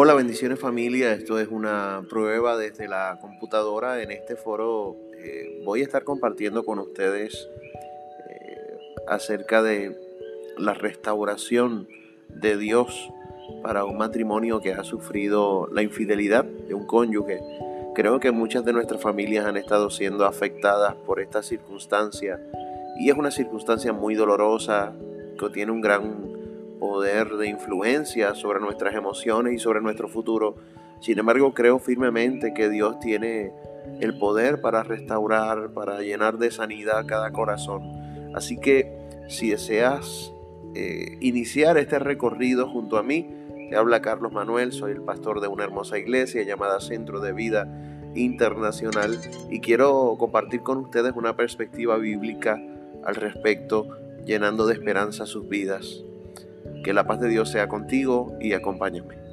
Hola, bendiciones familia. Esto es una prueba desde la computadora. En este foro eh, voy a estar compartiendo con ustedes eh, acerca de la restauración de Dios para un matrimonio que ha sufrido la infidelidad de un cónyuge. Creo que muchas de nuestras familias han estado siendo afectadas por esta circunstancia y es una circunstancia muy dolorosa que tiene un gran poder de influencia sobre nuestras emociones y sobre nuestro futuro. Sin embargo, creo firmemente que Dios tiene el poder para restaurar, para llenar de sanidad cada corazón. Así que si deseas eh, iniciar este recorrido junto a mí, te habla Carlos Manuel, soy el pastor de una hermosa iglesia llamada Centro de Vida Internacional y quiero compartir con ustedes una perspectiva bíblica al respecto, llenando de esperanza sus vidas. Que la paz de Dios sea contigo y acompáñame.